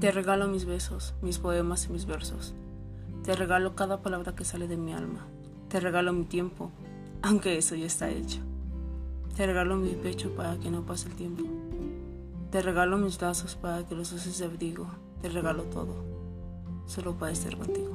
Te regalo mis besos, mis poemas y mis versos. Te regalo cada palabra que sale de mi alma. Te regalo mi tiempo, aunque eso ya está hecho. Te regalo mi pecho para que no pase el tiempo. Te regalo mis brazos para que los uses de abrigo. Te regalo todo, solo para estar contigo.